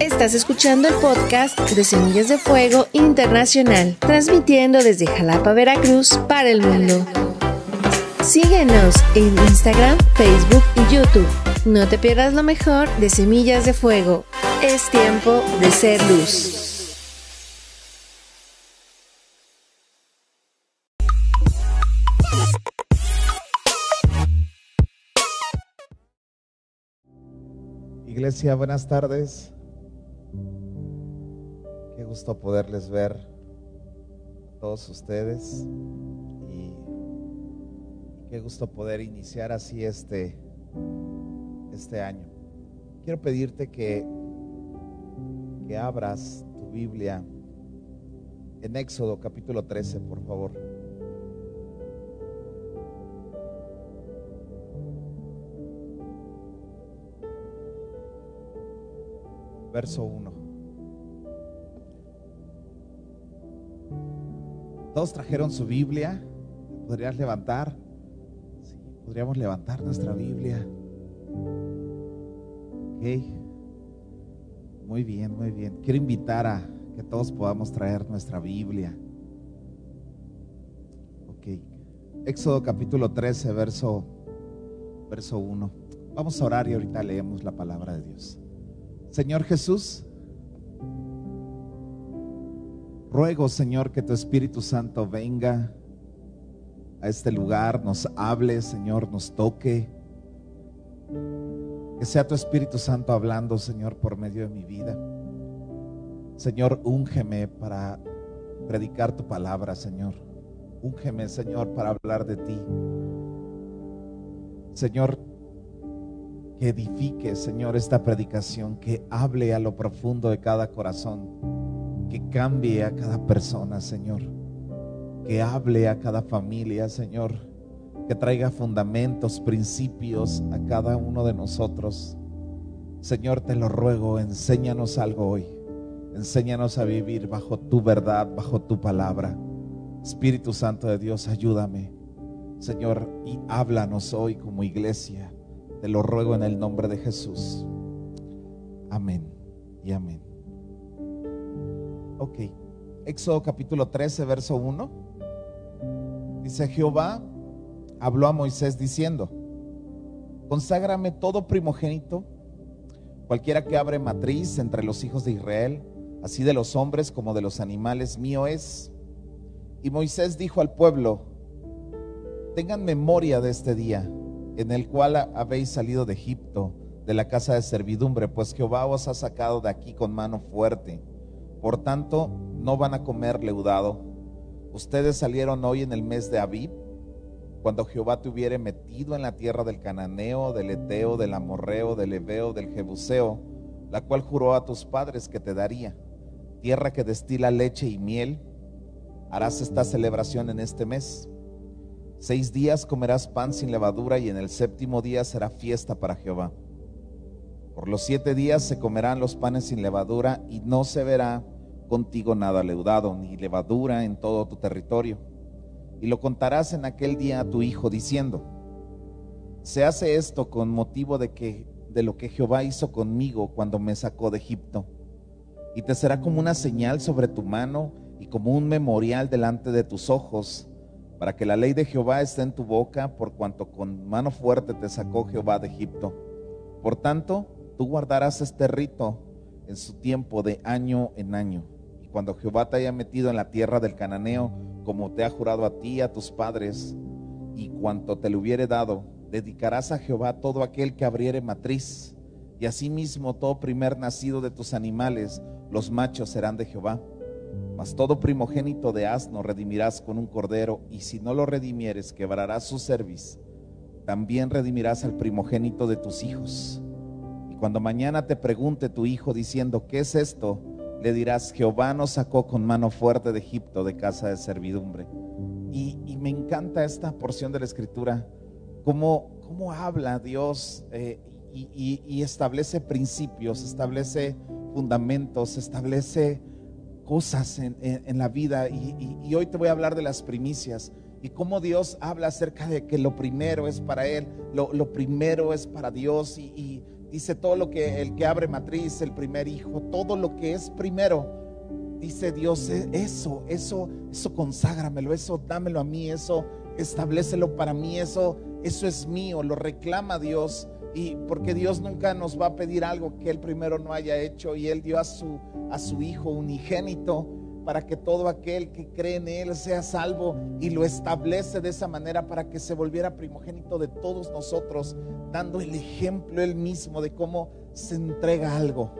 Estás escuchando el podcast de Semillas de Fuego Internacional, transmitiendo desde Jalapa, Veracruz, para el mundo. Síguenos en Instagram, Facebook y YouTube. No te pierdas lo mejor de Semillas de Fuego. Es tiempo de ser luz. Iglesia, buenas tardes. Gusto poderles ver a todos ustedes y qué gusto poder iniciar así este, este año. Quiero pedirte que, que abras tu Biblia en Éxodo capítulo 13, por favor. Verso 1. Todos trajeron su Biblia. ¿Podrías levantar? Podríamos levantar nuestra Biblia. Ok. Muy bien, muy bien. Quiero invitar a que todos podamos traer nuestra Biblia. Ok. Éxodo capítulo 13, verso, verso 1. Vamos a orar y ahorita leemos la palabra de Dios. Señor Jesús, ruego Señor que tu Espíritu Santo venga a este lugar, nos hable, Señor, nos toque. Que sea tu Espíritu Santo hablando, Señor, por medio de mi vida. Señor, úngeme para predicar tu palabra, Señor. Úngeme, Señor, para hablar de ti. Señor, que edifique, Señor, esta predicación, que hable a lo profundo de cada corazón, que cambie a cada persona, Señor, que hable a cada familia, Señor, que traiga fundamentos, principios a cada uno de nosotros. Señor, te lo ruego, enséñanos algo hoy. Enséñanos a vivir bajo tu verdad, bajo tu palabra. Espíritu Santo de Dios, ayúdame. Señor, y háblanos hoy como iglesia. Te lo ruego en el nombre de Jesús. Amén y amén. Ok. Éxodo capítulo 13, verso 1. Dice Jehová, habló a Moisés diciendo, conságrame todo primogénito, cualquiera que abre matriz entre los hijos de Israel, así de los hombres como de los animales, mío es. Y Moisés dijo al pueblo, tengan memoria de este día en el cual habéis salido de Egipto, de la casa de servidumbre, pues Jehová os ha sacado de aquí con mano fuerte. Por tanto, no van a comer leudado. Ustedes salieron hoy en el mes de Abib, cuando Jehová te hubiere metido en la tierra del cananeo, del eteo, del amorreo, del ebeo, del jebuseo, la cual juró a tus padres que te daría, tierra que destila leche y miel. Harás esta celebración en este mes Seis días comerás pan sin levadura y en el séptimo día será fiesta para Jehová. Por los siete días se comerán los panes sin levadura y no se verá contigo nada leudado ni levadura en todo tu territorio. Y lo contarás en aquel día a tu hijo diciendo, se hace esto con motivo de que de lo que Jehová hizo conmigo cuando me sacó de Egipto. Y te será como una señal sobre tu mano y como un memorial delante de tus ojos para que la ley de Jehová esté en tu boca, por cuanto con mano fuerte te sacó Jehová de Egipto. Por tanto, tú guardarás este rito en su tiempo de año en año. Y cuando Jehová te haya metido en la tierra del cananeo, como te ha jurado a ti y a tus padres, y cuanto te le hubiere dado, dedicarás a Jehová todo aquel que abriere matriz, y asimismo todo primer nacido de tus animales, los machos serán de Jehová mas todo primogénito de asno redimirás con un cordero, y si no lo redimieres, quebrarás su cerviz. También redimirás al primogénito de tus hijos. Cuando mañana te pregunte tu hijo diciendo, ¿qué es esto? Le dirás, Jehová nos sacó con mano fuerte de Egipto, de casa de servidumbre. Y, me encanta esta porción de la escritura, cómo, cómo habla Dios eh, y establece principios, establece fundamentos, establece cosas en, la vida y, hoy te voy a hablar de las primicias y cómo Dios habla acerca de que lo primero es para Él, lo, primero es para Dios y, dice todo lo que el que abre matriz, el primer hijo, todo lo que es primero, dice Dios, e, eso, eso, eso conságramelo, eso dámelo a mí, eso establecelo para mí, eso, eso es mío, lo reclama Dios. Y porque Dios nunca nos va a pedir algo que Él primero no haya hecho y Él dio a su, a su Hijo unigénito para que todo aquel que cree en Él sea salvo y lo establece de esa manera para que se volviera primogénito de todos nosotros, dando el ejemplo Él mismo de cómo se entrega algo.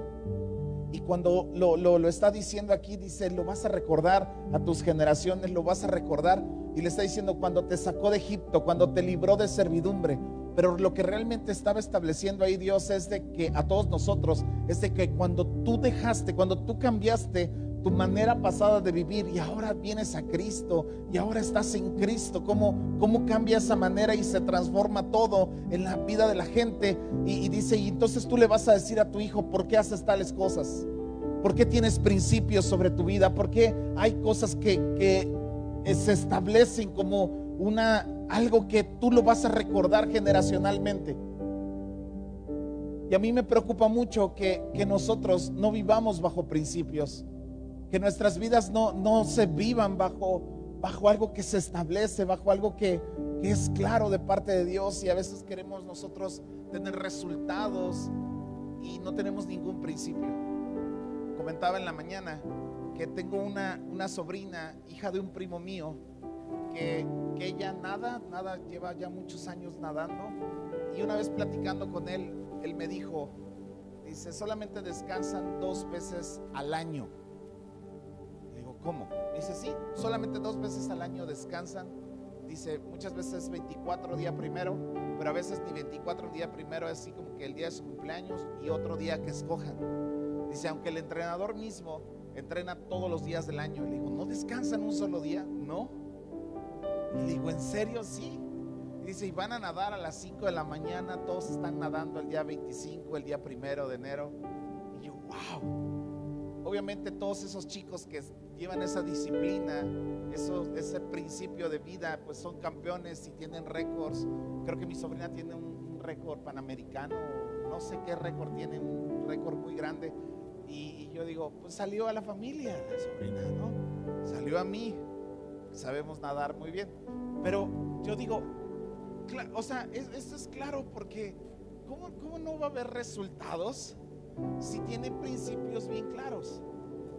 Y cuando lo, lo, lo, está diciendo aquí, dice, lo vas a recordar a tus generaciones, lo vas a recordar. Y le está diciendo, cuando te sacó de Egipto, cuando te libró de servidumbre. Pero lo que realmente estaba estableciendo ahí Dios es de que a todos nosotros, es de que cuando tú dejaste, cuando tú cambiaste tu manera pasada de vivir y ahora vienes a Cristo y ahora estás en Cristo, ¿cómo, cómo cambia esa manera y se transforma todo en la vida de la gente? Y, dice, y entonces tú le vas a decir a tu hijo, ¿por qué haces tales cosas? ¿Por qué tienes principios sobre tu vida? ¿Por qué hay cosas que, que se establecen como una, algo que tú lo vas a recordar generacionalmente? Y a mí me preocupa mucho que, que nosotros no vivamos bajo principios que nuestras vidas no, no se vivan bajo, bajo algo que se establece, bajo algo que, que es claro de parte de Dios y a veces queremos nosotros tener resultados y no tenemos ningún principio. Comentaba en la mañana que tengo una, una sobrina, hija de un primo mío, que, que, ella nada, nada, lleva ya muchos años nadando. Y una vez platicando con él, él me dijo, dice, solamente descansan dos veces al año. ¿Cómo? Dice, sí, solamente dos veces al año descansan. Dice, muchas veces 24 día primero, pero a veces ni 24 día primero, es así como que el día de su cumpleaños y otro día que escojan. Dice, aunque el entrenador mismo entrena todos los días del año, le digo, ¿no descansan un solo día? No. Y le digo, ¿en serio? Sí. dice, y van a nadar a las 5 de la mañana, todos están nadando el día 25, el día primero de enero. Y yo, wow. Obviamente todos esos chicos que llevan esa disciplina, ese principio de vida, pues son campeones y tienen récords. Creo que mi sobrina tiene un récord panamericano, no sé qué récord tiene, un récord muy grande. Y, yo digo, pues salió a la familia, la sobrina, ¿no? Salió a mí, sabemos nadar muy bien. Pero yo digo, o sea, esto es claro porque ¿cómo, ¿cómo no va a haber resultados si tiene principios bien claros?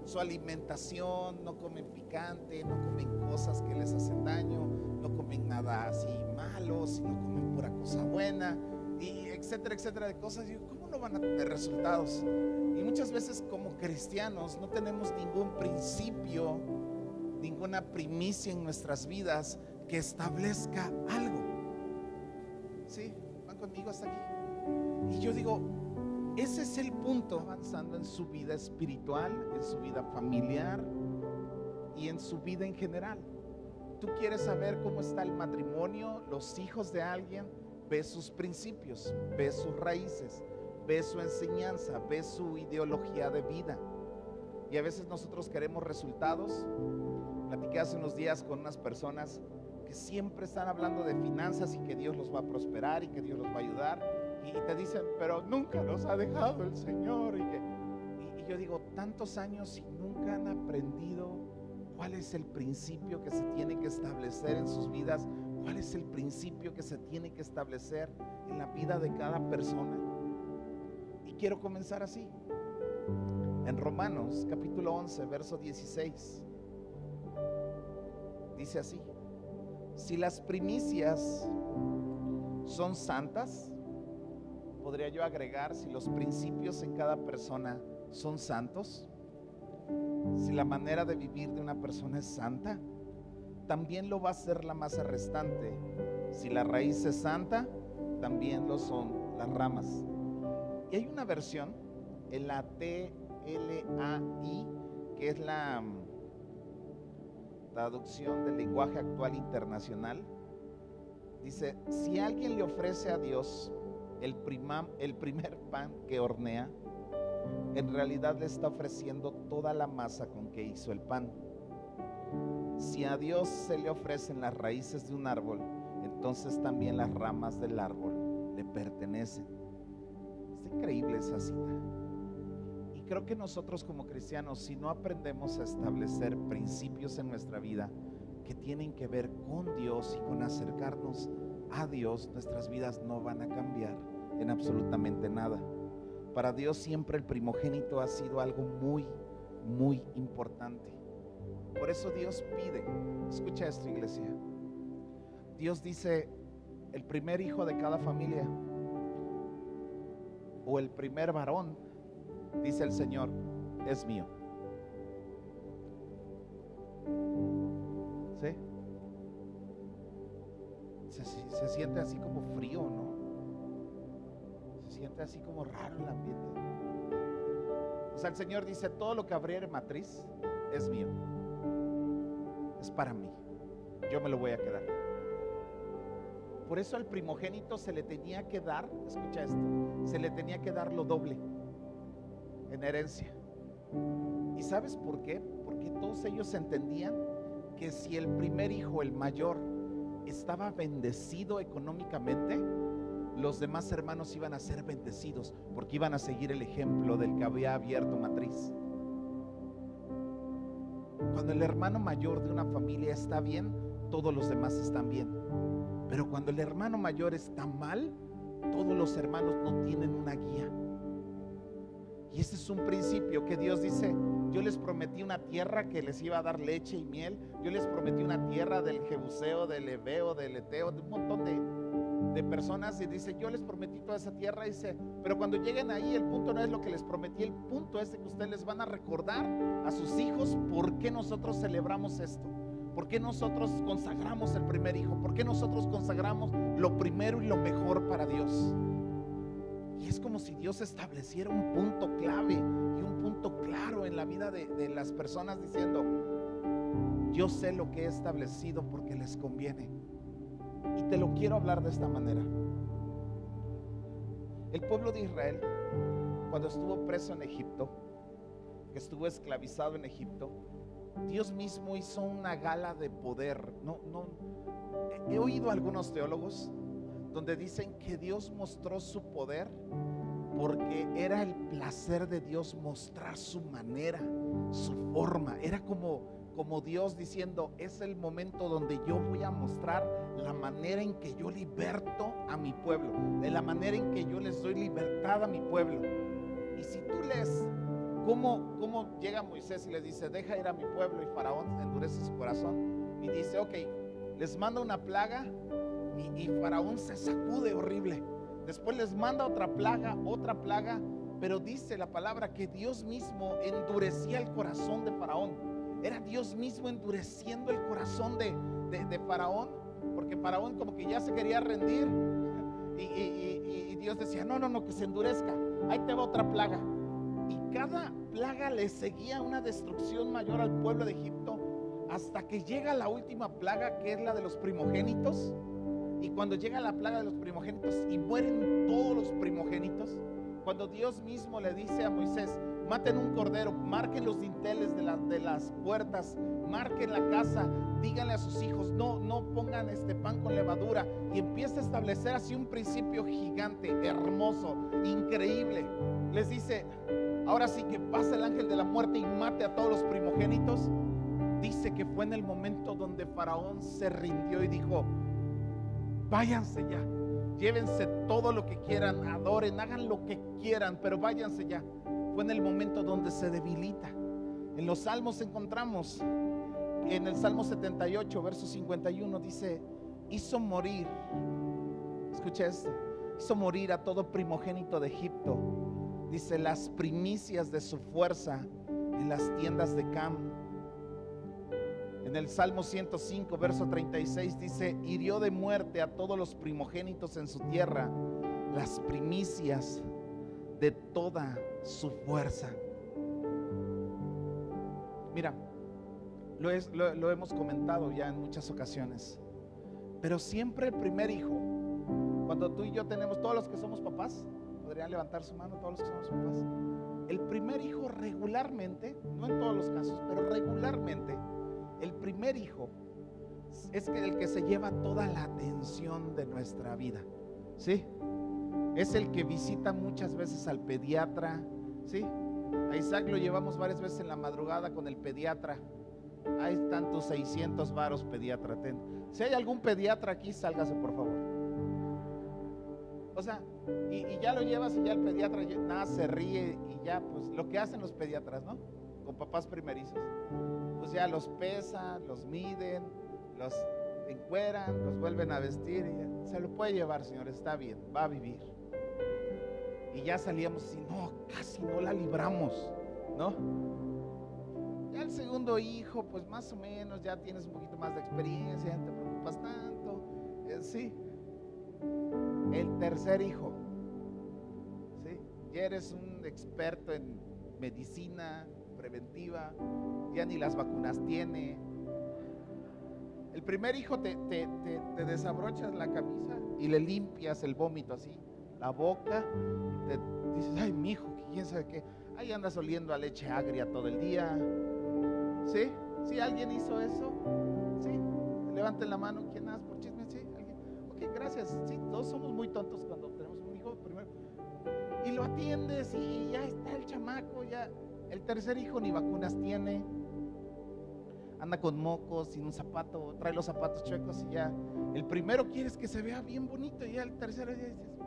Su alimentación, no comen picante, no comen cosas que les hacen daño, no comen nada así malo, sino comen pura cosa buena, y etcétera, etcétera de cosas. Y ¿cómo no van a tener resultados? Y muchas veces como cristianos no tenemos ningún principio, ninguna primicia en nuestras vidas que establezca algo. ¿Sí? ¿Van conmigo hasta aquí? Y yo digo, ese es el punto, avanzando en su vida espiritual, en su vida familiar y en su vida en general. Tú quieres saber cómo está el matrimonio, los hijos de alguien, ve sus principios, ve sus raíces, ve su enseñanza, ve su ideología de vida. Y a veces nosotros queremos resultados. Platiqué hace unos días con unas personas que siempre están hablando de finanzas y que Dios los va a prosperar y que Dios los va a ayudar y te dicen, pero nunca nos ha dejado el Señor. Y, y, yo digo, tantos años y nunca han aprendido cuál es el principio que se tiene que establecer en sus vidas, cuál es el principio que se tiene que establecer en la vida de cada persona. Y quiero comenzar así. En Romanos capítulo 11, verso 16, dice así, si las primicias son santas, podría yo agregar si los principios en cada persona son santos? Si la manera de vivir de una persona es santa, también lo va a ser la masa restante. Si la raíz es santa, también lo son las ramas. Y hay una versión, en la TLAI, que es la mm, traducción del lenguaje actual internacional. Dice, si alguien le ofrece a Dios el, primer pan que hornea, en realidad le está ofreciendo toda la masa con que hizo el pan. Si a Dios se le ofrecen las raíces de un árbol, entonces también las ramas del árbol le pertenecen. Está increíble esa cita. Y creo que nosotros como cristianos, si no aprendemos a establecer principios en nuestra vida que tienen que ver con Dios y con acercarnos a Dios, nuestras vidas no van a cambiar en absolutamente nada. Para Dios siempre el primogénito ha sido algo muy, muy importante. Por eso Dios pide, escucha esto iglesia, Dios dice, el primer hijo de cada familia o el primer varón, dice el Señor, es mío. ¿Sí? Se, siente así como frío, ¿no? Se siente así como raro el ambiente. O sea, el Señor dice, todo lo que abriere matriz es mío. Es para mí. Yo me lo voy a quedar. Por eso al primogénito se le tenía que dar, escucha esto, se le tenía que dar lo doble en herencia. ¿Y sabes por qué? Porque todos ellos entendían que si el primer hijo, el mayor, estaba bendecido económicamente, los demás hermanos iban a ser bendecidos porque iban a seguir el ejemplo del que había abierto matriz. Cuando el hermano mayor de una familia está bien, todos los demás están bien. Pero cuando el hermano mayor está mal, todos los hermanos no tienen una guía. Y ese es un principio que Dios dice, yo les prometí una tierra que les iba a dar leche y miel, yo les prometí una tierra del Jebuseo, del Ebeo, del Eteo, de un montón de, de personas y dice, yo les prometí toda esa tierra, dice, pero cuando lleguen ahí el punto no es lo que les prometí, el punto es que ustedes les van a recordar a sus hijos por qué nosotros celebramos esto. ¿Por qué nosotros consagramos el primer hijo? ¿Por qué nosotros consagramos lo primero y lo mejor para Dios? Y es como si Dios estableciera un punto clave y un punto claro en la vida de, las personas diciendo, yo sé lo que he establecido porque les conviene. Y te lo quiero hablar de esta manera. El pueblo de Israel, cuando estuvo preso en Egipto, estuvo esclavizado en Egipto, Dios mismo hizo una gala de poder. No, no, he oído a algunos teólogos donde dicen que Dios mostró su poder porque era el placer de Dios mostrar su manera, su forma. Era como como Dios diciendo, es el momento donde yo voy a mostrar la manera en que yo liberto a mi pueblo, de la manera en que yo les doy libertad a mi pueblo. Y si tú lees cómo, cómo llega Moisés y les dice, deja ir a mi pueblo y Faraón endurece su corazón y dice, ok, les manda una plaga y, Faraón se sacude horrible. Después les manda otra plaga, otra plaga, pero dice la palabra que Dios mismo endurecía el corazón de Faraón era Dios mismo endureciendo el corazón de, de, Faraón, porque Faraón como que ya se quería rendir. Y, Dios decía, no, no, no, que se endurezca. Ahí te va otra plaga. Y cada plaga le seguía una destrucción mayor al pueblo de Egipto hasta que llega la última plaga, que es la de los primogénitos. Y cuando llega la plaga de los primogénitos y mueren todos los primogénitos, cuando Dios mismo le dice a Moisés, maten un cordero, marquen los dinteles de, de las puertas, marquen la casa, díganle a sus hijos, no, no pongan este pan con levadura y empieza a establecer así un principio gigante, hermoso, increíble. Les dice, ahora sí que pasa el ángel de la muerte y mate a todos los primogénitos. Dice que fue en el momento donde Faraón se rindió y dijo, váyanse ya, llévense todo lo que quieran, adoren, hagan lo que quieran, pero váyanse ya en el momento donde se debilita. En los salmos encontramos, en el Salmo 78, verso 51, dice, hizo morir, escucha esto, hizo morir a todo primogénito de Egipto, dice, las primicias de su fuerza en las tiendas de Cam. En el Salmo 105, verso 36 dice, hirió de muerte a todos los primogénitos en su tierra, las primicias de toda su fuerza. Mira, lo, hemos comentado ya en muchas ocasiones, pero siempre el primer hijo, cuando tú y yo tenemos, todos los que somos papás, podrían levantar su mano todos los que somos papás, el primer hijo regularmente, no en todos los casos, pero regularmente, el primer hijo es el que se lleva toda la atención de nuestra vida. ¿Sí? Es el que visita muchas veces al pediatra, ¿sí? A Isaac lo llevamos varias veces en la madrugada con el pediatra. Hay tantos 600 varos pediatra. Si hay algún pediatra aquí, sálgase por favor. O sea, y, ya lo llevas y ya el pediatra nada se ríe y ya, pues lo que hacen los pediatras, ¿no? Con papás primerizos. Ya los pesan, los miden, los encueran, los vuelven a vestir y se lo puede llevar, señor, está bien, va a vivir. Y ya salíamos así, no, casi no la libramos, ¿no? Ya el segundo hijo, pues más o menos, ya tienes un poquito más de experiencia, no te preocupas tanto, eh, sí. El tercer hijo, ¿sí? Ya eres un experto en medicina preventiva, ya ni las vacunas tiene. El primer hijo te, te, te desabrochas la camisa y le limpias el vómito así, la boca, te dices, ay, mi hijo, quién sabe qué. Ahí andas oliendo a leche agria todo el día. ¿Sí? ¿Sí? ¿Alguien hizo eso? ¿Sí? Levanten la mano. ¿Quién más por chisme? ¿Sí? ¿Alguien? Ok, gracias. Sí, todos somos muy tontos cuando tenemos un hijo primero. Y lo atiendes y ya está el chamaco, ya. El tercer hijo ni vacunas tiene. Anda con mocos, sin un zapato, trae los zapatos chuecos y ya. El primero quieres que se vea bien bonito y ya el tercero ya dices,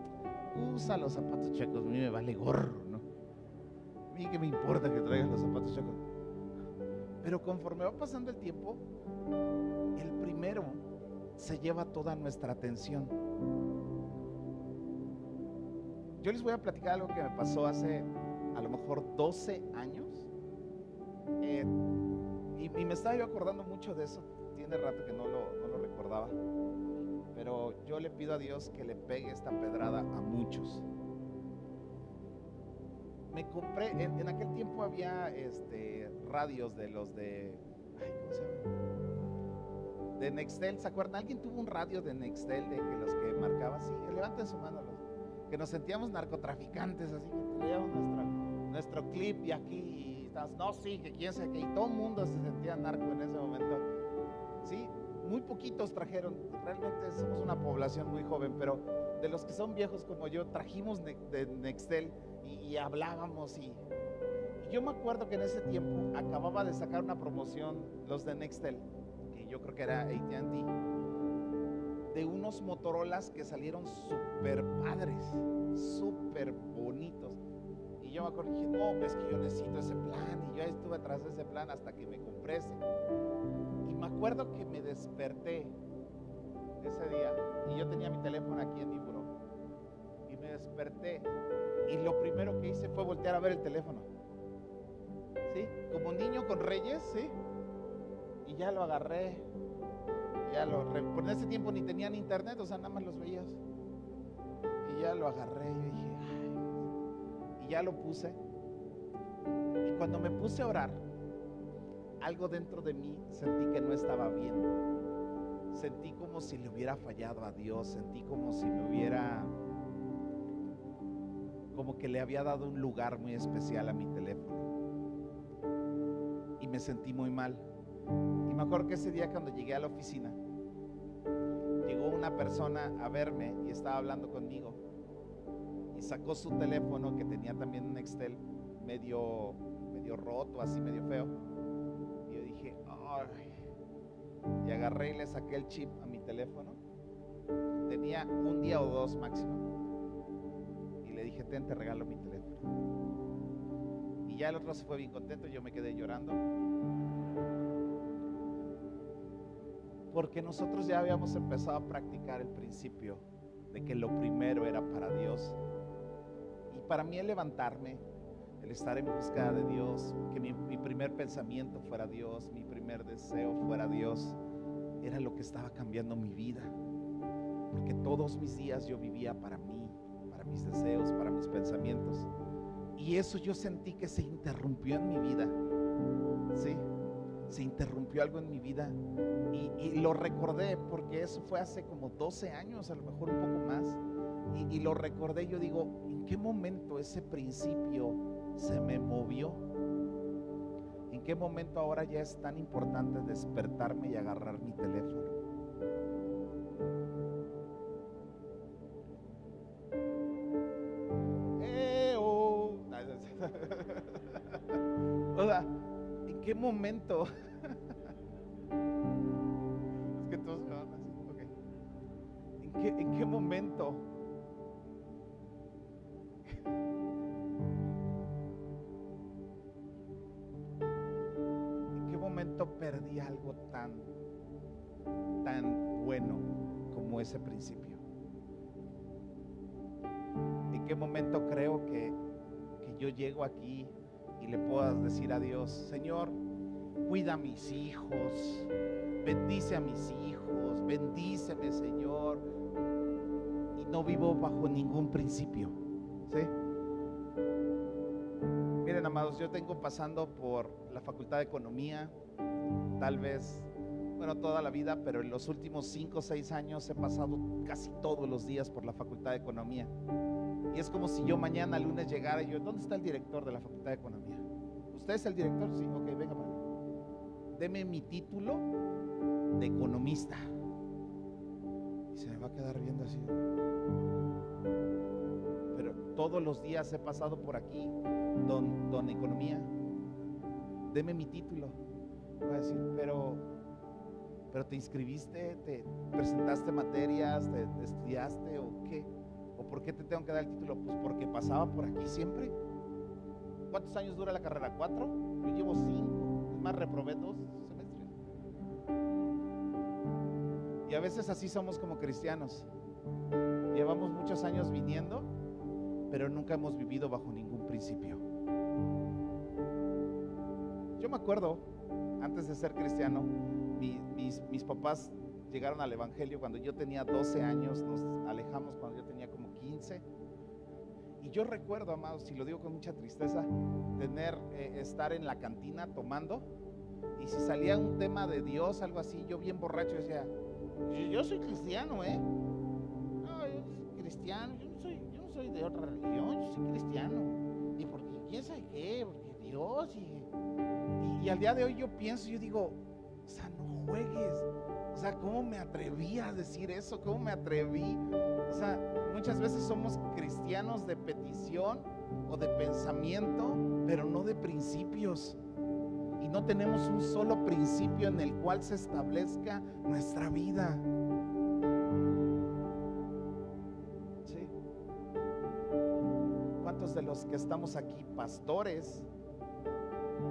usa los zapatos chuecos, a mí me vale gorro, ¿no? A mí me importa que traigas los zapatos chuecos. Pero conforme va pasando el tiempo, el primero se lleva toda nuestra atención. Yo les voy a platicar algo que me pasó hace a lo mejor 12 años. Eh, y, me estaba yo acordando mucho de eso. Tiene rato que no lo, no lo recordaba. Pero yo le pido a Dios que le pegue esta pedrada a muchos me compré, en, aquel tiempo había este, radios de los de, ay, ¿cómo se llama? De Nextel, ¿se acuerdan? ¿Alguien tuvo un radio de Nextel de que los que marcaba así? Levanten su mano los que nos sentíamos narcotraficantes, así que traíamos nuestro, nuestro clip y aquí, y no, sí, que quién sabe que, y todo el mundo se sentía narco en ese momento. Sí, muy poquitos trajeron, realmente somos una población muy joven, pero de los que son viejos como yo, trajimos de Nextel y, hablábamos y, yo me acuerdo que en ese tiempo acababa de sacar una promoción los de Nextel, que yo creo que era AT&T, de unos Motorolas que salieron súper padres, súper bonitos. Y yo me acuerdo dije, no, es que yo necesito ese plan. Y yo estuve atrás de ese plan hasta que me compré. Y me acuerdo que me desperté ese día y yo tenía mi teléfono aquí en mi buró. Y me desperté y lo primero que hice fue voltear a ver el teléfono. ¿Sí? Como niño con reyes, ¿sí? Y ya lo agarré. Ya lo, por ese tiempo ni tenían internet, o sea, nada más los veías. Y ya lo agarré y dije, ya lo puse. Y cuando me puse a orar, algo dentro de mí sentí que no estaba bien. Sentí como si le hubiera fallado a Dios, sentí como si me hubiera como que le había dado un lugar muy especial a mi teléfono. Y me sentí muy mal. Y me acuerdo que ese día cuando llegué a la oficina, llegó una persona a verme y estaba hablando conmigo. Y sacó su teléfono que tenía también un Excel medio, medio roto, así medio feo. Y yo dije, ay. Y agarré y le saqué el chip a mi teléfono. Tenía un día o dos máximo le dije, ten, te regalo mi teléfono. Y ya el otro se fue bien contento, yo me quedé llorando. Porque nosotros ya habíamos empezado a practicar el principio de que lo primero era para Dios. Y para mí el levantarme, el estar en busca de Dios, que mi, mi primer pensamiento fuera Dios, mi primer deseo fuera Dios, era lo que estaba cambiando mi vida. Porque todos mis días yo vivía para mí mis deseos, para mis pensamientos. Y eso yo sentí que se interrumpió en mi vida. Sí, se interrumpió algo en mi vida. Y, lo recordé porque eso fue hace como 12 años, a lo mejor un poco más. Y, y lo recordé, yo digo, ¿En qué momento ese principio se me movió? ¿En qué momento ahora ya es tan importante despertarme y agarrar mi teléfono? Eh, o sea, ¿en qué momento? Ese principio? ¿En qué momento creo que, que yo llego aquí y le puedas decir a Dios, Señor, cuida a mis hijos, bendice a mis hijos, bendíceme Señor, y no vivo bajo ningún principio. ¿Sí? Miren, amados, yo tengo pasando por la Facultad de Economía, tal vez, bueno, toda la vida, pero en los últimos cinco o seis años he pasado casi todos los días por la Facultad de Economía. Y es como si yo mañana lunes llegara y yo, ¿dónde está el director de la Facultad de Economía? ¿Usted es el director? Sí, ok, venga, para Deme mi título de economista. Y se me va a quedar viendo así. Pero todos los días he pasado por aquí, don, don Economía. Deme mi título. Voy a decir, pero, pero te inscribiste, te presentaste materias, te, te estudiaste o qué? ¿O por qué te tengo que dar el título? Pues porque pasaba por aquí siempre. ¿Cuántos años dura la carrera? ¿Cuatro? Yo llevo cinco. Es más, reprobé dos semestres. Y a veces así somos como cristianos. Llevamos muchos años viniendo, pero nunca hemos vivido bajo ningún principio. Yo me acuerdo, antes de ser cristiano, mi, mis, papás llegaron al Evangelio cuando yo tenía 12 años, nos alejamos cuando yo tenía como 15. Y yo recuerdo, amados, y lo digo con mucha tristeza, tener, eh, estar en la cantina tomando, y si salía un tema de Dios, algo así, yo bien borracho decía, yo, yo soy cristiano, ¿eh? No, yo soy cristiano, yo no soy, yo no soy de otra religión, yo soy cristiano. Y porque quién sabe qué, porque Dios, y, y, y al día de hoy yo pienso, yo digo, o sea, no juegues. O sea, ¿cómo me atreví a decir eso? ¿Cómo me atreví? O sea, muchas veces somos cristianos de petición o de pensamiento, pero no de principios. Y no tenemos un solo principio en el cual se establezca nuestra vida. ¿Sí? ¿Cuántos de los que estamos aquí, pastores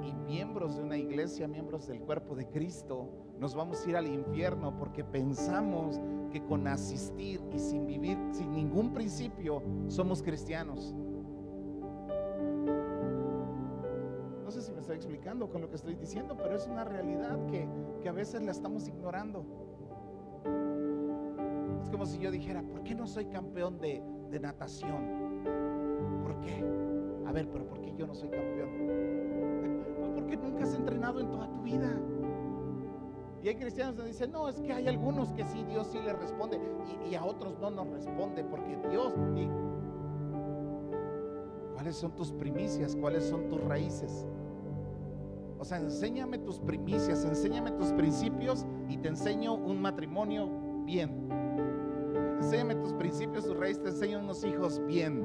y miembros de una iglesia, miembros del cuerpo de Cristo, nos vamos a ir al infierno porque pensamos que con asistir y sin vivir, sin ningún principio, somos cristianos. No sé si me estoy explicando con lo que estoy diciendo, pero es una realidad que, que a veces la estamos ignorando. Es como si yo dijera, ¿por qué no soy campeón de, de natación? ¿Por qué? A ver, pero ¿por qué yo no soy campeón? Porque nunca has entrenado en toda tu vida. Y hay cristianos que dicen, no, es que hay algunos que sí, Dios sí les responde y, y a otros no nos responde porque Dios... y- ¿Cuáles son tus primicias? ¿Cuáles son tus raíces? O sea, enséñame tus primicias, enséñame tus principios y te enseño un matrimonio bien. Enséñame tus principios, tus raíces, te enseño unos hijos bien.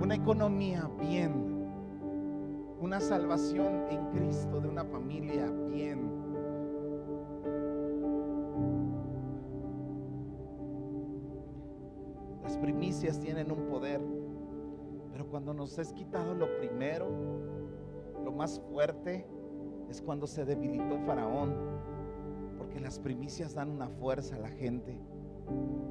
Una economía bien. Una salvación en Cristo de una familia bien. Las primicias tienen un poder, pero cuando nos es quitado lo primero, lo más fuerte es cuando se debilitó Faraón, porque las primicias dan una fuerza a la gente.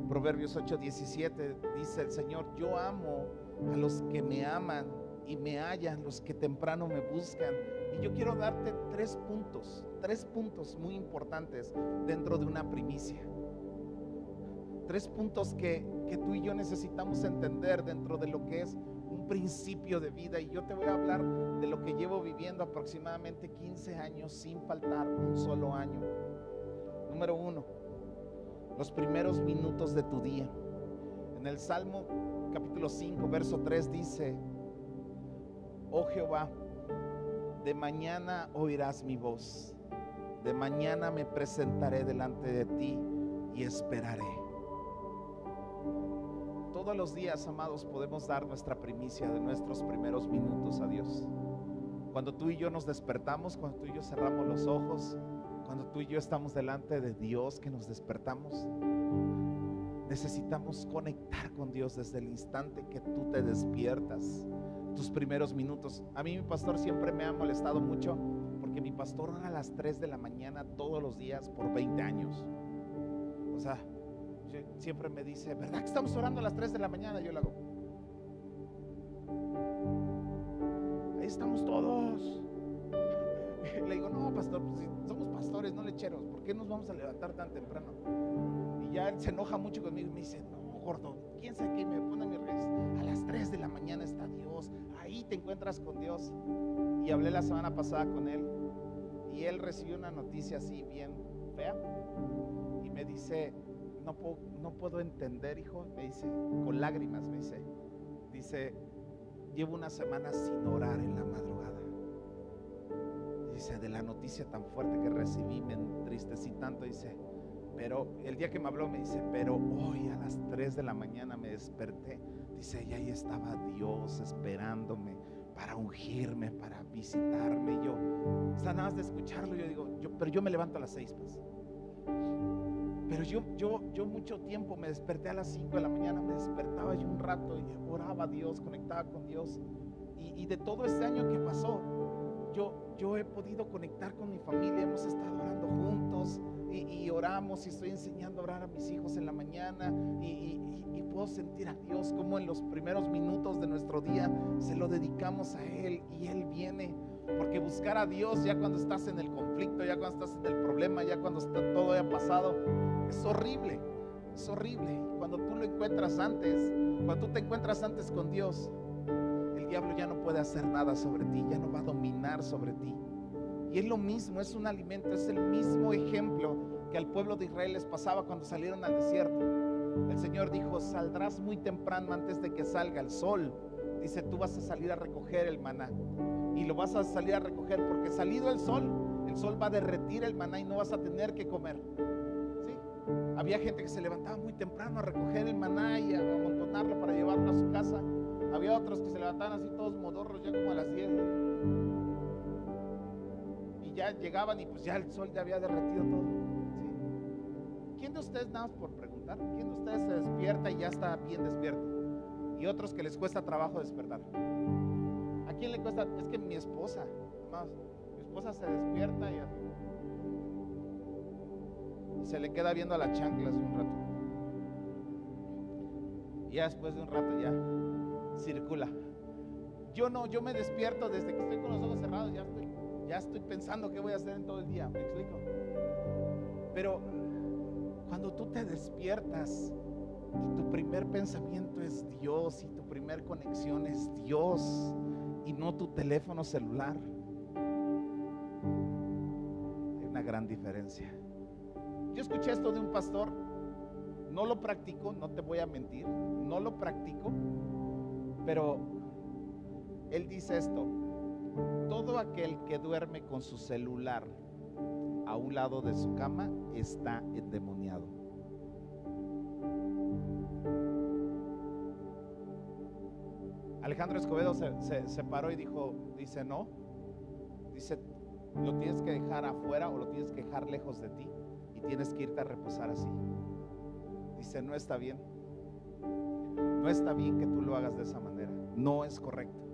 Proverbios 8:17 dice el Señor, yo amo a los que me aman y me hallan, los que temprano me buscan. Y yo quiero darte tres puntos, tres puntos muy importantes dentro de una primicia. Tres puntos que, que tú y yo necesitamos entender dentro de lo que es un principio de vida. Y yo te voy a hablar de lo que llevo viviendo aproximadamente 15 años sin faltar un solo año. Número uno, los primeros minutos de tu día. En el Salmo capítulo 5, verso 3 dice, oh Jehová, de mañana oirás mi voz, de mañana me presentaré delante de ti y esperaré. Todos los días, amados, podemos dar nuestra primicia de nuestros primeros minutos a Dios. Cuando tú y yo nos despertamos, cuando tú y yo cerramos los ojos, cuando tú y yo estamos delante de Dios que nos despertamos, necesitamos conectar con Dios desde el instante que tú te despiertas, tus primeros minutos. A mí mi pastor siempre me ha molestado mucho porque mi pastor ora a las 3 de la mañana todos los días por 20 años. O sea, siempre me dice, ¿verdad que estamos orando a las 3 de la mañana? Yo le hago. Ahí estamos todos. Le digo, no, pastor, pues, somos pastores, no lecheros, ¿por qué nos vamos a levantar tan temprano? Y ya él se enoja mucho conmigo y me dice, no, gordo, quién sabe qué, me pone mi revés. A las 3 de la mañana está Dios, ahí te encuentras con Dios. Y hablé la semana pasada con él. Y él recibió una noticia así bien fea. Y me dice, no puedo, no puedo entender, hijo, me dice, con lágrimas, me dice, dice, llevo una semana sin orar en la madrugada. Dice, de la noticia tan fuerte que recibí, me entristecí tanto, dice, pero el día que me habló me dice, pero hoy a las 3 de la mañana me desperté, dice, y ahí estaba Dios esperándome para ungirme, para visitarme. Y yo, está nada más de escucharlo, yo digo, yo, pero yo me levanto a las 6, pues. Pero yo, yo, yo mucho tiempo me desperté a las 5 de la mañana, me despertaba yo un rato y oraba a Dios, conectaba con Dios. Y, de todo este año que pasó, yo, yo he podido conectar con mi familia, hemos estado orando juntos y, oramos y estoy enseñando a orar a mis hijos en la mañana y, puedo sentir a Dios como en los primeros minutos de nuestro día se lo dedicamos a Él y Él viene. Porque buscar a Dios ya cuando estás en el conflicto, ya cuando estás en el problema, ya cuando todo haya pasado, es horrible, es horrible. Cuando tú lo encuentras antes, cuando tú te encuentras antes con Dios, el diablo ya no puede hacer nada sobre ti, ya no va a dominar sobre ti. Y es lo mismo, es un alimento, es el mismo ejemplo que al pueblo de Israel les pasaba cuando salieron al desierto. El Señor dijo, saldrás muy temprano antes de que salga el sol. Dice, tú vas a salir a recoger el maná. Y lo vas a salir a recoger porque salido el sol, el sol va a derretir el maná y no vas a tener que comer. Había gente que se levantaba muy temprano a recoger el maná y a amontonarlo para llevarlo a su casa. Había otros que se levantaban así todos modorros ya como a las 10. Ya llegaban y pues ya el sol ya había derretido todo. ¿Quién de ustedes, nada más por preguntar, quién de ustedes se despierta y ya está bien despierto? Y otros que les cuesta trabajo despertar. ¿A quién le cuesta? Es que mi esposa, mi esposa se despierta y se le queda viendo a las chanclas un rato. Y ya después de un rato ya circula. Yo no, yo me despierto desde que estoy con los ojos cerrados, ya estoy, ya estoy pensando qué voy a hacer en todo el día, ¿me explico? Pero cuando tú te despiertas y tu primer pensamiento es Dios y tu primer conexión es Dios y no tu teléfono celular, hay una gran diferencia. Yo escuché esto de un pastor, no lo practico, no te voy a mentir, no lo practico, pero él dice esto, todo aquel que duerme con su celular a un lado de su cama está endemoniado. Alejandro Escobedo se, se, paró y dijo, dice, no, dice, lo tienes que dejar afuera o lo tienes que dejar lejos de ti tienes que irte a reposar así. Dice, no está bien. No está bien que tú lo hagas de esa manera. No es correcto.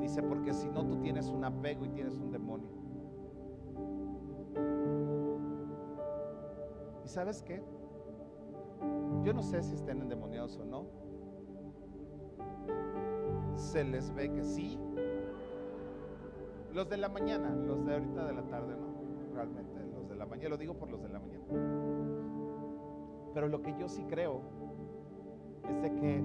Dice, porque si no tú tienes un apego y tienes un demonio. ¿Y sabes qué? Yo no sé si estén endemoniados o no. Se les ve que sí. Los de la mañana, los de ahorita de la tarde, no, realmente la mañana, lo digo por los de la mañana. Pero lo que yo sí creo es de que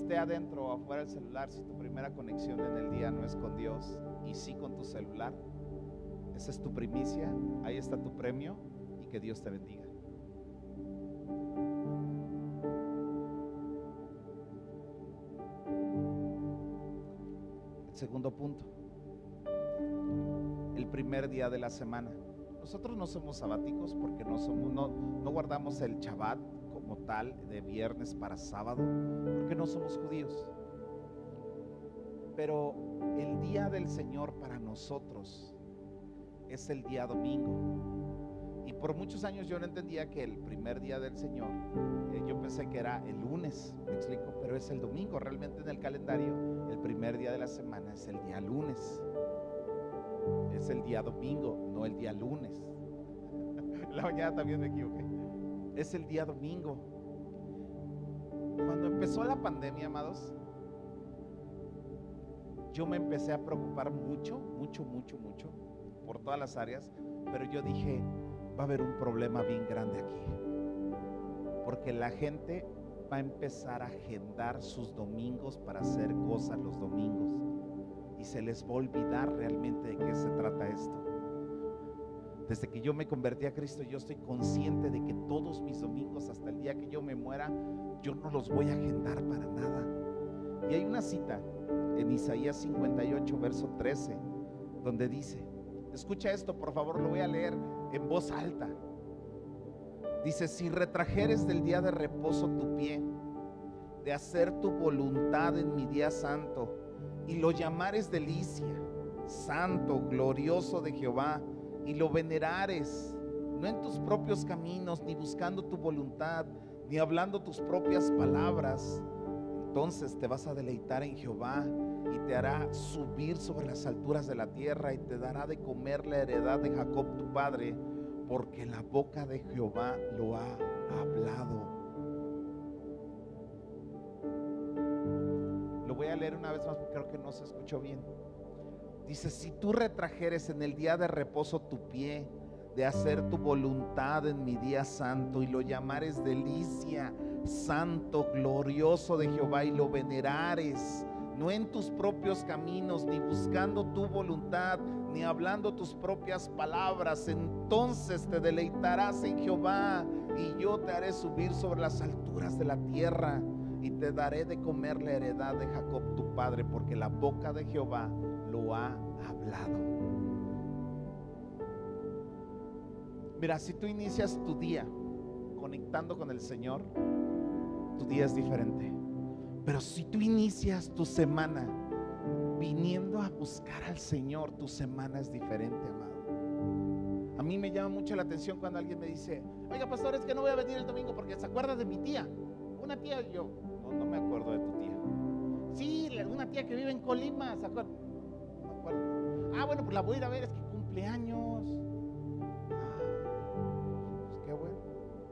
esté adentro o afuera del celular, si tu primera conexión en el día no es con Dios y sí con tu celular, esa es tu primicia, ahí está tu premio y que Dios te bendiga. El segundo punto, el primer día de la semana. Nosotros no somos sabáticos porque no, somos, no, no guardamos el Shabbat tal de viernes para sábado, porque no somos judíos. Pero el día del Señor para nosotros es el día domingo. Y por muchos años yo no entendía que el primer día del Señor, eh, yo pensé que era el lunes, me explico, pero es el domingo. Realmente en el calendario, el primer día de la semana es el día lunes. Es el día domingo, no el día lunes. la mañana también me equivoqué. Es el día domingo. Cuando empezó la pandemia, amados, yo me empecé a preocupar mucho, mucho, mucho, mucho por todas las áreas, pero yo dije, va a haber un problema bien grande aquí. Porque la gente va a empezar a agendar sus domingos para hacer cosas los domingos. Y se les va a olvidar realmente de qué se trata esto. Desde que yo me convertí a Cristo, yo estoy consciente de que todos mis domingos, hasta el día que yo me muera, yo no los voy a agendar para nada. Y hay una cita en Isaías 58, verso 13, donde dice, escucha esto, por favor, lo voy a leer en voz alta. Dice, si retrajeres del día de reposo tu pie, de hacer tu voluntad en mi día santo, y lo llamares delicia, santo, glorioso de Jehová, y lo venerares, no en tus propios caminos, ni buscando tu voluntad, ni hablando tus propias palabras, entonces te vas a deleitar en Jehová y te hará subir sobre las alturas de la tierra y te dará de comer la heredad de Jacob tu padre, porque la boca de Jehová lo ha hablado. Lo voy a leer una vez más porque creo que no se escuchó bien. Dice, si tú retrajeres en el día de reposo tu pie, de hacer tu voluntad en mi día santo y lo llamares delicia, santo, glorioso de Jehová y lo venerares, no en tus propios caminos, ni buscando tu voluntad, ni hablando tus propias palabras, entonces te deleitarás en Jehová y yo te haré subir sobre las alturas de la tierra y te daré de comer la heredad de Jacob tu padre, porque la boca de Jehová lo ha hablado. Mira, si tú inicias tu día conectando con el Señor, tu día es diferente. Pero si tú inicias tu semana viniendo a buscar al Señor, tu semana es diferente, amado. A mí me llama mucho la atención cuando alguien me dice, oiga, pastor, es que no voy a venir el domingo porque se acuerda de mi tía. Una tía, yo, no, no me acuerdo de tu tía. Sí, una tía que vive en Colima, ¿se acuerda? Ah, bueno, pues la voy a ir a ver, es que cumpleaños. Ah, pues qué bueno,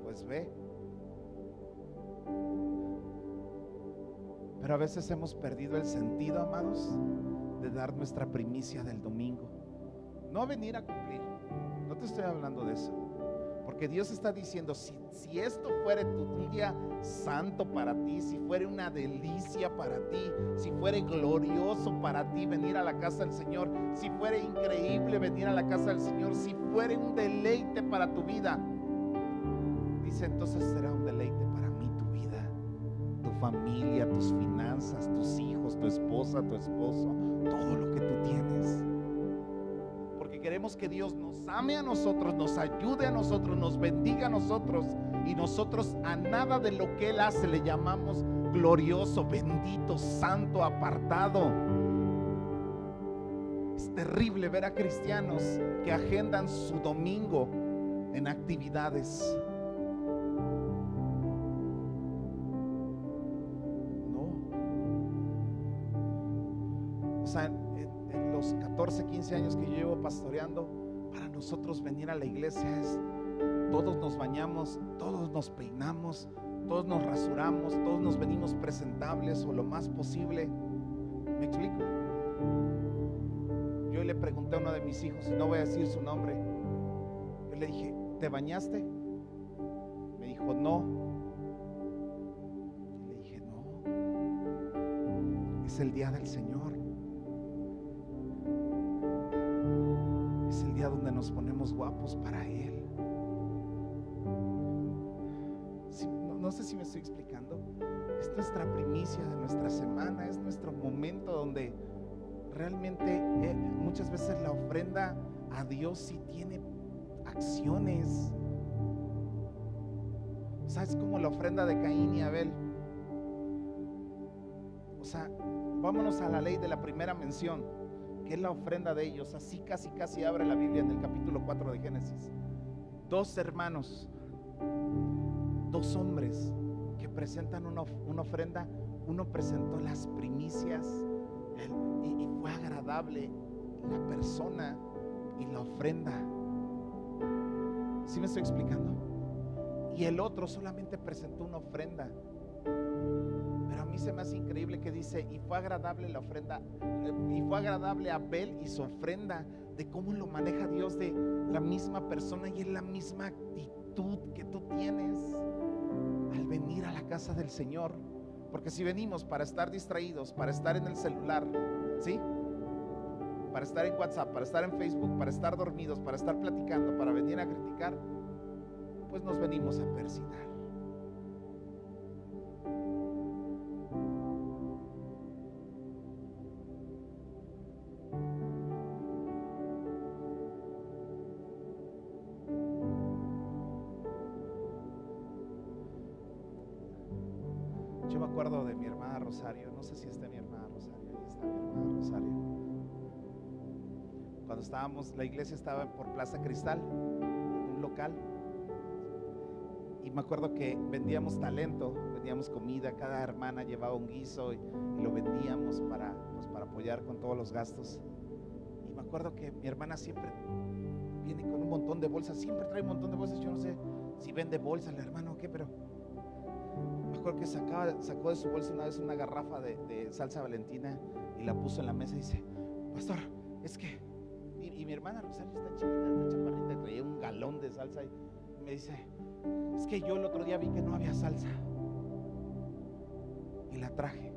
pues ve. Pero a veces hemos perdido el sentido, amados, de dar nuestra primicia del domingo. No venir a cumplir. No te estoy hablando de eso. Porque Dios está diciendo, si, esto fuera un día santo para ti, si fuera una delicia para ti, si fuera glorioso para ti venir a la casa del Señor, si fuera increíble venir a la casa del Señor, si fuera un deleite para tu vida, dice entonces será un deleite para mí tu vida, tu familia, tus finanzas, tus hijos, tu esposa, tu esposo, todo lo que tú tienes queremos que Dios nos ame a nosotros, nos ayude a nosotros, nos bendiga a nosotros y nosotros a nada de lo que Él hace le llamamos glorioso, bendito, santo, apartado. Es terrible ver a cristianos que agendan su domingo en actividades. 15 años que yo llevo pastoreando, para nosotros venir a la iglesia es, todos nos bañamos, todos nos peinamos, todos nos rasuramos, todos nos venimos presentables o lo más posible. ¿Me explico? Yo le pregunté a uno de mis hijos, no voy a decir su nombre, yo le dije, ¿te bañaste? Me dijo, no. Y le dije, no. Es el día del Señor. Nuestra primicia de nuestra semana, es nuestro momento donde realmente eh, muchas veces la ofrenda a Dios sí tiene acciones. ¿Sabes como la ofrenda de Caín y Abel? O sea, vámonos a la ley de la primera mención, que es la ofrenda de ellos. Así casi casi abre la Biblia en el capítulo 4 de Génesis. Dos hermanos, dos hombres presentan una, ofrenda. Uno presentó las primicias y, fue agradable la persona y la ofrenda. ¿Sí me estoy explicando? Y el otro solamente presentó una ofrenda se me hace increíble que dice, y fue agradable la ofrenda, eh, y fue agradable a Abel y su ofrenda, de cómo lo maneja Dios de la misma persona y es la misma actitud que tú tienes venir a la casa del Señor. Porque si venimos para estar distraídos, para estar en el celular, ¿sí? Para estar en WhatsApp, para estar en Facebook, para estar dormidos, para estar platicando, para venir a criticar, pues nos venimos a persinar. Rosario, no sé si está mi hermana Rosario, ahí está mi hermana Rosario. Cuando estábamos, la iglesia estaba por Plaza Cristal, un local, y me acuerdo que vendíamos talento, vendíamos comida, cada hermana llevaba un guiso y, lo vendíamos para, pues, para apoyar con todos los gastos. Y me acuerdo que mi hermana siempre viene con un montón de bolsas, siempre trae un montón de bolsas, yo no sé si vende bolsas la hermana o qué, pero que sacaba, sacó de su bolsa una vez una garrafa de, salsa valentina y la puso en la mesa y dice, pastor, es que, y, mi hermana Rosario está chiquita, está chaparrita, traía un galón de salsa y me dice, es que yo el otro día vi que no había salsa y la traje.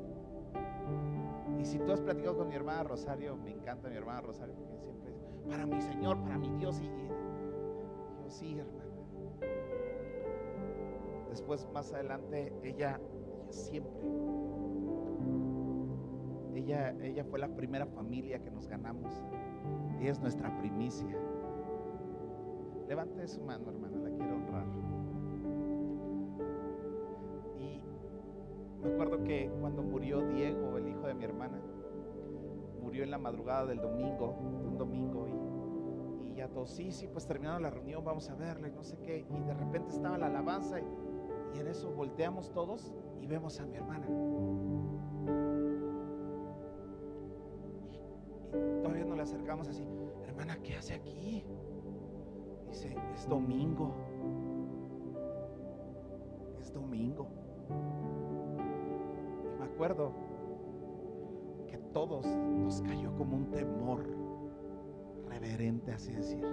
Y si tú has platicado con mi hermana Rosario, me encanta mi hermana Rosario porque siempre dice, para mi Señor, para mi Dios. Y, yo sí, hermano Después, más adelante, ella, siempre, ella, ella fue la primera familia que nos ganamos. Ella es nuestra primicia. Levante su mano, hermana, la quiero honrar. Y me acuerdo que cuando murió Diego, el hijo de mi hermana, murió en la madrugada del domingo, un domingo, y, y ya todos, sí, sí, pues terminando la reunión, vamos a verle, no sé qué, y de repente estaba la alabanza. Y, y en eso volteamos todos y vemos a mi hermana. Y, todavía nos le acercamos así, hermana, ¿qué hace aquí? Dice, es domingo. Es domingo. Y me acuerdo que todos nos cayó como un temor reverente, así decir.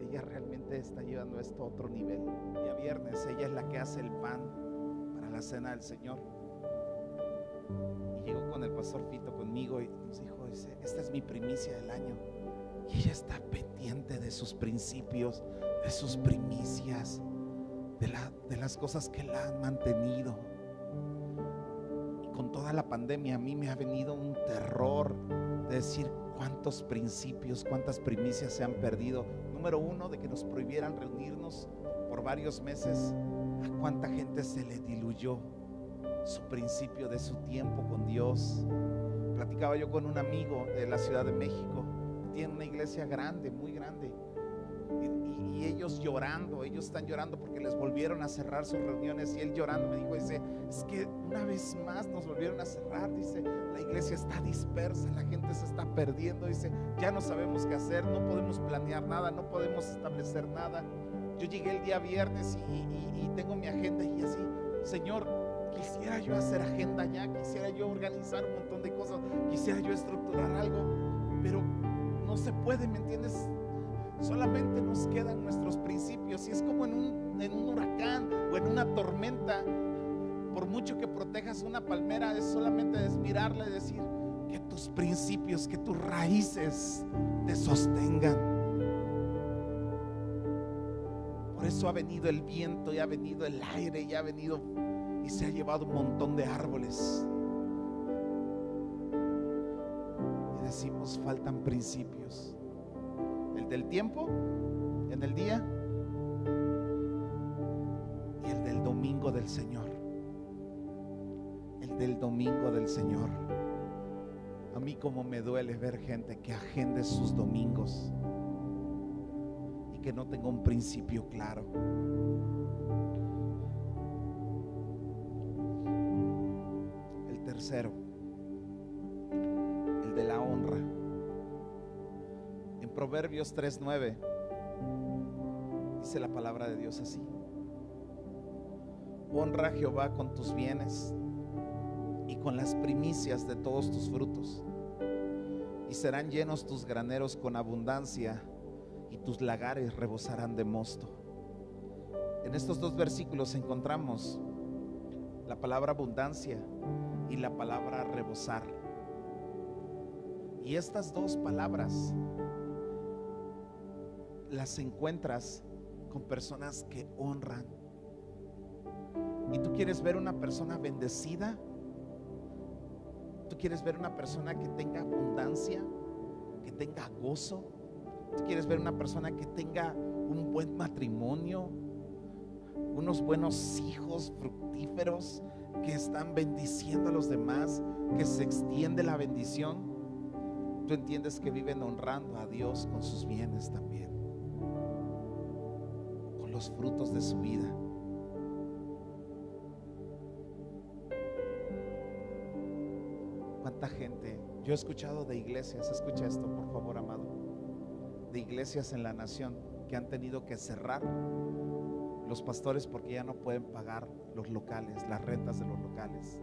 Ella realmente está llevando esto a otro nivel. Y a viernes ella es la que hace el pan para la cena del Señor. Y llegó con el pastor Fito conmigo y nos dijo, dice, esta es mi primicia del año. Y ella está pendiente de sus principios, de sus primicias, de las cosas que la han mantenido. Y con toda la pandemia a mí me ha venido un terror de decir, cuántos principios, cuántas primicias se han perdido. Número uno, de que nos prohibieran reunirnos por varios meses. A cuánta gente se le diluyó su principio de su tiempo con Dios. Platicaba yo con un amigo de la Ciudad de México. Tiene una iglesia grande, muy grande y, ellos llorando, ellos están llorando porque les volvieron a cerrar sus reuniones y él llorando me dijo, dice, una vez más nos volvieron a cerrar, dice, la iglesia está dispersa, la gente se está perdiendo, dice, ya no sabemos qué hacer, no podemos planear nada, no podemos establecer nada. Yo llegué el día viernes y, y tengo mi agenda y así, Señor, quisiera yo hacer agenda ya, quisiera yo organizar un montón de cosas, quisiera yo estructurar algo, pero no se puede, ¿me entiendes? solamente nos quedan nuestros principios. Y es como en un, en un huracán o en una tormenta. Por mucho que protejas una palmera, es solamente desmirarla y decir que tus principios, que tus raíces te sostengan. Por eso ha venido el viento y ha venido el aire y ha venido y se ha llevado un montón de árboles. Y decimos, faltan principios del tiempo en el día y el del domingo del Señor. El del domingo del Señor. A mí como me duele ver gente que agende sus domingos y que no tenga un principio claro. El tercero, el de la honra. En Proverbios 3:9 dice la palabra de Dios así. Honra a Jehová con tus bienes y con las primicias de todos tus frutos. Y serán llenos tus graneros con abundancia y tus lagares rebosarán de mosto. En estos dos versículos encontramos la palabra abundancia y la palabra rebosar. Y estas dos palabras las encuentras con personas que honran. ¿Y tú quieres ver una persona bendecida? ¿Tú quieres ver una persona que tenga abundancia, que tenga gozo? ¿Tú quieres ver una persona que tenga un buen matrimonio, unos buenos hijos fructíferos que están bendiciendo a los demás, que se extiende la bendición? Tú entiendes que viven honrando a Dios con sus bienes también, con los frutos de su vida. ¿Cuánta gente? Yo he escuchado de iglesias, escucha esto por favor, amado, de iglesias en la nación que han tenido que cerrar los pastores porque ya no pueden pagar los locales, las rentas de los locales.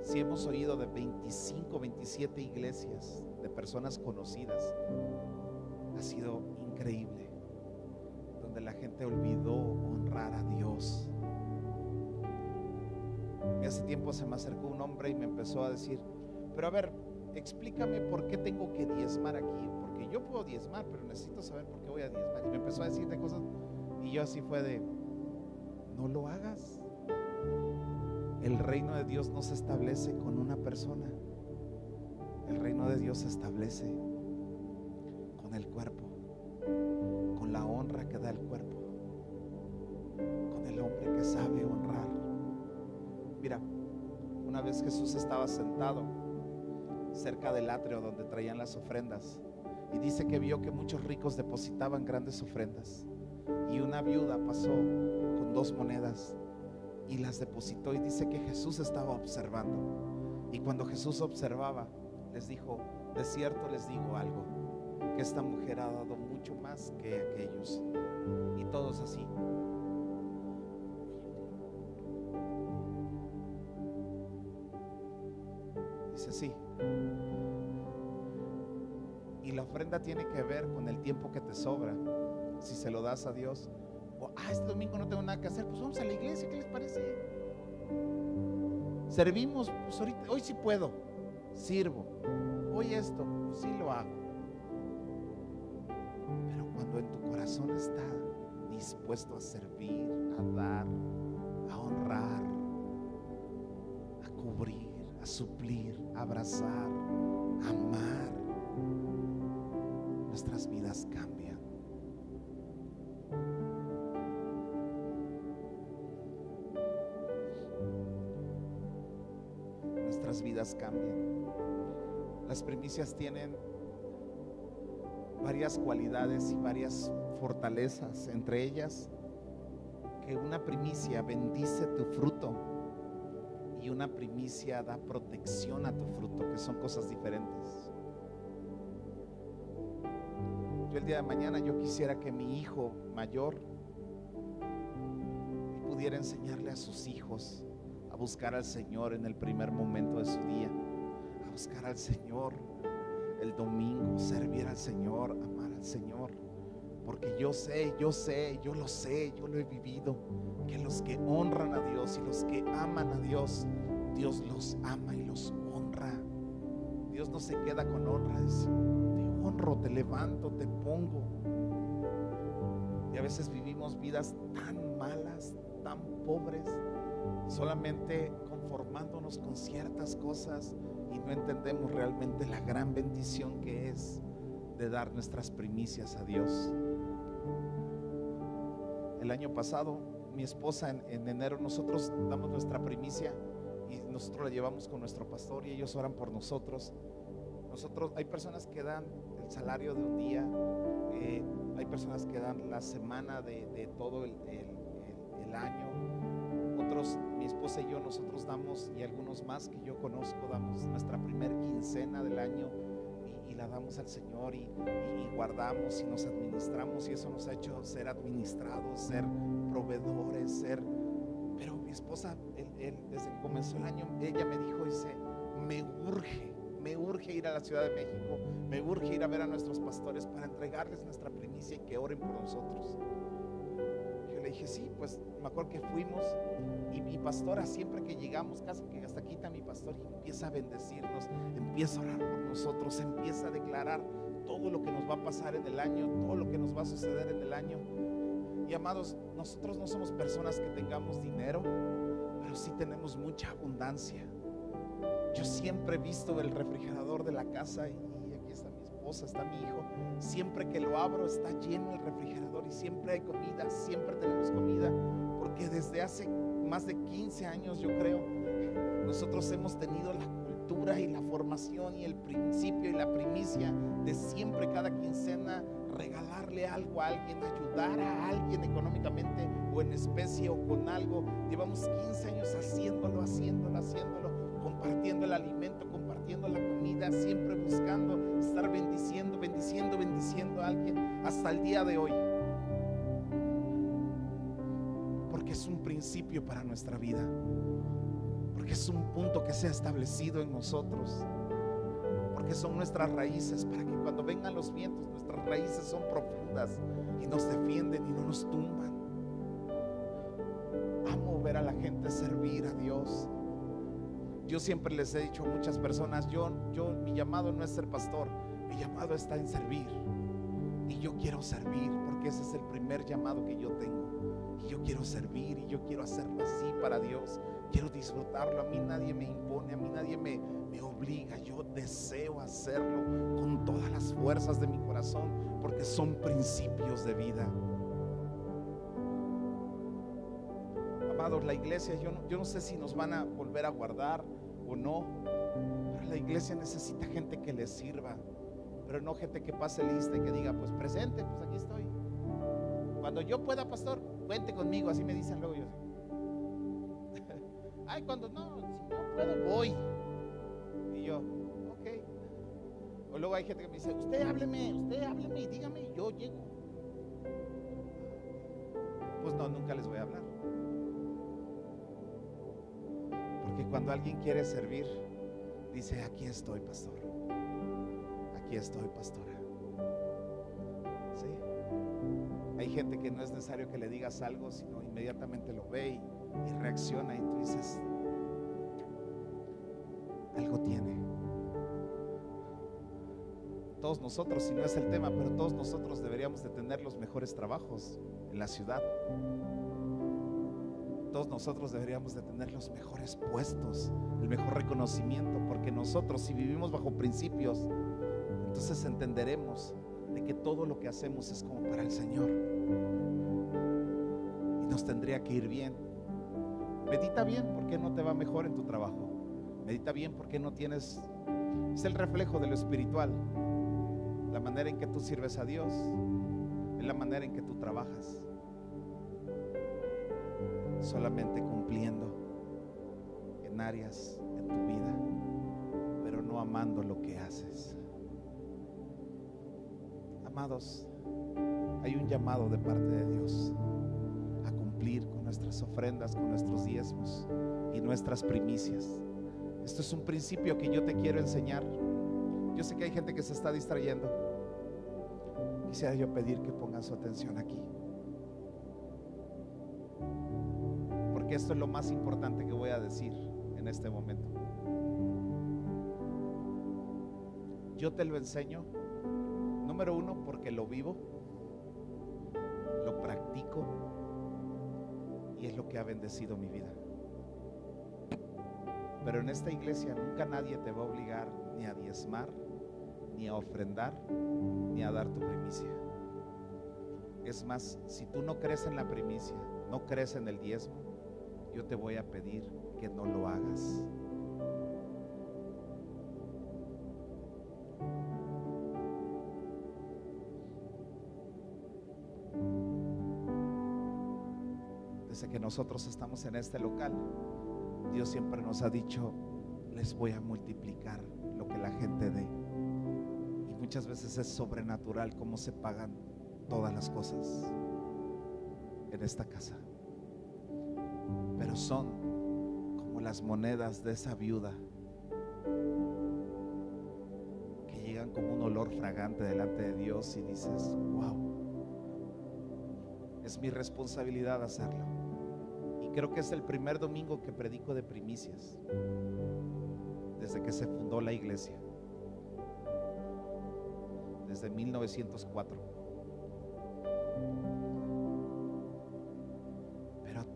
Si hemos oído de 25, 27 iglesias de personas conocidas, ha sido increíble, donde la gente olvidó honrar a Dios. Hace tiempo se me acercó un hombre y me empezó a decir, pero a ver, explícame por qué tengo que diezmar aquí, porque yo puedo diezmar, pero necesito saber por qué voy a diezmar. Y me empezó a decir de cosas y yo así fue de, no lo hagas. El reino de Dios no se establece con una persona. El reino de Dios se establece con el cuerpo, con la honra que da el cuerpo, con el hombre que sabe honrar. Mira, una vez Jesús estaba sentado cerca del atrio donde traían las ofrendas y dice que vio que muchos ricos depositaban grandes ofrendas y una viuda pasó con dos monedas y las depositó y dice que Jesús estaba observando. Y cuando Jesús observaba, les dijo, de cierto les digo algo, que esta mujer ha dado mucho más que aquellos. Y todos así. Ofrenda tiene que ver con el tiempo que te sobra. Si se lo das a Dios, o, ah, este domingo no tengo nada que hacer, pues vamos a la iglesia, ¿qué les parece? Servimos, pues ahorita, hoy sí puedo, sirvo. Hoy esto, pues sí lo hago. Pero cuando en tu corazón está dispuesto a servir, a dar, a honrar, a cubrir, a suplir, a abrazar, a amar, cambian. nuestras vidas cambian. Las primicias tienen varias cualidades y varias fortalezas, entre ellas que una primicia bendice tu fruto y una primicia da protección a tu fruto, que son cosas diferentes. El día de mañana yo quisiera que mi hijo mayor pudiera enseñarle a sus hijos a buscar al Señor en el primer momento de su día, a buscar al Señor el domingo, servir al Señor, amar al Señor. Porque yo sé, yo sé, yo lo sé, yo lo he vivido, que los que honran a Dios y los que aman a Dios, Dios los ama y los honra. Dios no se queda con honra, dice, te honro, te levanto, te pongo. Y a veces vivimos vidas tan malas, tan pobres, solamente conformándonos con ciertas cosas y no entendemos realmente la gran bendición que es de dar nuestras primicias a Dios. El año pasado mi esposa en, en enero, nosotros damos nuestra primicia y nosotros la llevamos con nuestro pastor y ellos oran por nosotros. Nosotros, hay personas que dan el salario de un día, eh, hay personas que dan la semana de, todo el, año. Otros, mi esposa y yo, nosotros damos, y algunos más que yo conozco, damos nuestra primer quincena del año y, la damos al Señor y, guardamos y nos administramos y eso nos ha hecho ser administrados, ser proveedores, ser... Pero mi esposa, él, desde que comenzó el año, ella me dijo, dice, me urge, me urge ir a la Ciudad de México, me urge ir a ver a nuestros pastores para entregarles nuestra primicia y que oren por nosotros. Yo le dije, sí, pues me acuerdo que fuimos y mi pastora siempre que llegamos, casi que hasta está mi pastor y empieza a bendecirnos, empieza a orar por nosotros, empieza a declarar todo lo que nos va a pasar en el año, todo lo que nos va a suceder en el año. Y amados, nosotros no somos personas que tengamos dinero, pero sí tenemos mucha abundancia. Yo siempre he visto el refrigerador de la casa y aquí está mi esposa, está mi hijo. Siempre que lo abro está lleno el refrigerador y siempre hay comida, siempre tenemos comida, porque desde hace más de 15 años yo creo, nosotros hemos tenido la cultura y la formación y el principio y la primicia de siempre cada quincena regalarle algo a alguien, ayudar a alguien económicamente o en especie o con algo. Llevamos 15 años haciéndolo, haciéndolo, haciéndolo, compartiendo el alimento, compartiendo la comida, siempre buscando estar bendiciendo, bendiciendo, bendiciendo a alguien hasta el día de hoy. Porque es un principio para nuestra vida. Porque es un punto que se ha establecido en nosotros. Porque son nuestras raíces para que cuando vengan los vientos, nuestras raíces son profundas y nos defienden y no nos tumban. Amo ver a la gente servir a Dios. Yo siempre les he dicho a muchas personas, yo, yo, mi llamado no es ser pastor, mi llamado está en servir. Y yo quiero servir porque ese es el primer llamado que yo tengo. Y yo quiero servir y yo quiero hacerlo así para Dios. Quiero disfrutarlo. A mí nadie me impone, a mí nadie me, me obliga. Yo deseo hacerlo con todas las fuerzas de mi corazón porque son principios de vida. La iglesia, yo no, yo no sé si nos van a volver a guardar o no, pero la iglesia necesita gente que le sirva, pero no gente que pase lista y que diga, pues presente, pues aquí estoy. Cuando yo pueda, pastor, cuente conmigo, así me dicen luego yo. Ay, cuando no, si no puedo, voy. Y yo, ok. O luego hay gente que me dice, usted hábleme, usted hábleme y dígame, y yo llego. Pues no, nunca les voy a hablar. Porque cuando alguien quiere servir, dice, aquí estoy, pastor. Aquí estoy, pastora. ¿Sí? Hay gente que no es necesario que le digas algo, sino inmediatamente lo ve y, y reacciona y tú dices, algo tiene. Todos nosotros, si no es el tema, pero todos nosotros deberíamos de tener los mejores trabajos en la ciudad. Nosotros deberíamos de tener los mejores puestos, el mejor reconocimiento, porque nosotros si vivimos bajo principios, entonces entenderemos de que todo lo que hacemos es como para el Señor. Y nos tendría que ir bien. Medita bien porque no te va mejor en tu trabajo. Medita bien porque no tienes... Es el reflejo de lo espiritual. La manera en que tú sirves a Dios es la manera en que tú trabajas. Solamente cumpliendo en áreas en tu vida, pero no amando lo que haces. Amados, hay un llamado de parte de Dios a cumplir con nuestras ofrendas, con nuestros diezmos y nuestras primicias. Esto es un principio que yo te quiero enseñar. Yo sé que hay gente que se está distrayendo. Quisiera yo pedir que pongan su atención aquí. Esto es lo más importante que voy a decir en este momento. Yo te lo enseño, número uno, porque lo vivo, lo practico y es lo que ha bendecido mi vida. Pero en esta iglesia nunca nadie te va a obligar ni a diezmar, ni a ofrendar, ni a dar tu primicia. Es más, si tú no crees en la primicia, no crees en el diezmo, yo te voy a pedir que no lo hagas. Desde que nosotros estamos en este local, Dios siempre nos ha dicho, les voy a multiplicar lo que la gente dé. Y muchas veces es sobrenatural cómo se pagan todas las cosas en esta casa. Pero son como las monedas de esa viuda que llegan como un olor fragante delante de Dios y dices, wow, es mi responsabilidad hacerlo. Y creo que es el primer domingo que predico de primicias desde que se fundó la iglesia, desde 1904.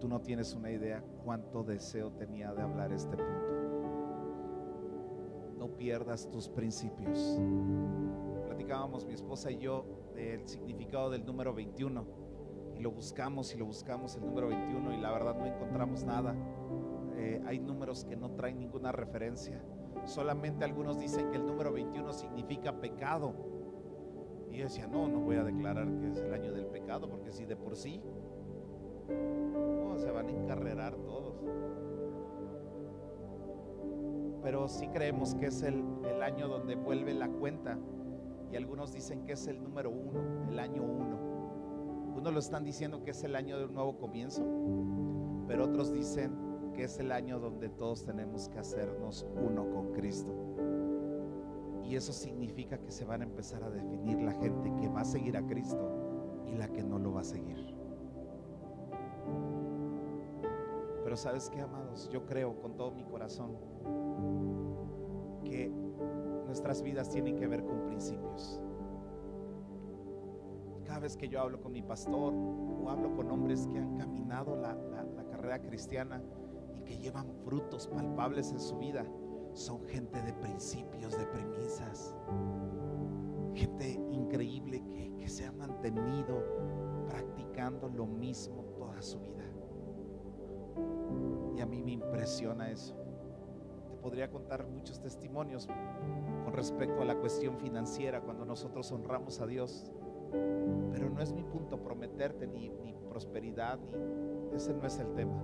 Tú no tienes una idea cuánto deseo tenía de hablar este punto. No pierdas tus principios. Platicábamos mi esposa y yo del significado del número 21 y lo buscamos y lo buscamos el número 21 y la verdad no encontramos nada. Eh, hay números que no traen ninguna referencia. Solamente algunos dicen que el número 21 significa pecado. Y yo decía, no, no voy a declarar que es el año del pecado, porque si de por sí encarrerar todos. Pero sí creemos que es el, el año donde vuelve la cuenta. Y algunos dicen que es el número uno, el año uno. Unos lo están diciendo que es el año de un nuevo comienzo, pero otros dicen que es el año donde todos tenemos que hacernos uno con Cristo. Y eso significa que se van a empezar a definir la gente que va a seguir a Cristo y la que no lo va a seguir. Pero sabes qué, amados, yo creo con todo mi corazón que nuestras vidas tienen que ver con principios. Cada vez que yo hablo con mi pastor o hablo con hombres que han caminado la, carrera cristiana y que llevan frutos palpables en su vida, son gente de principios, de premisas. Gente increíble que se ha mantenido practicando lo mismo toda su vida a mí me impresiona eso. Te podría contar muchos testimonios con respecto a la cuestión financiera cuando nosotros honramos a Dios. Pero no es mi punto prometerte ni, ni prosperidad, ni ese no es el tema.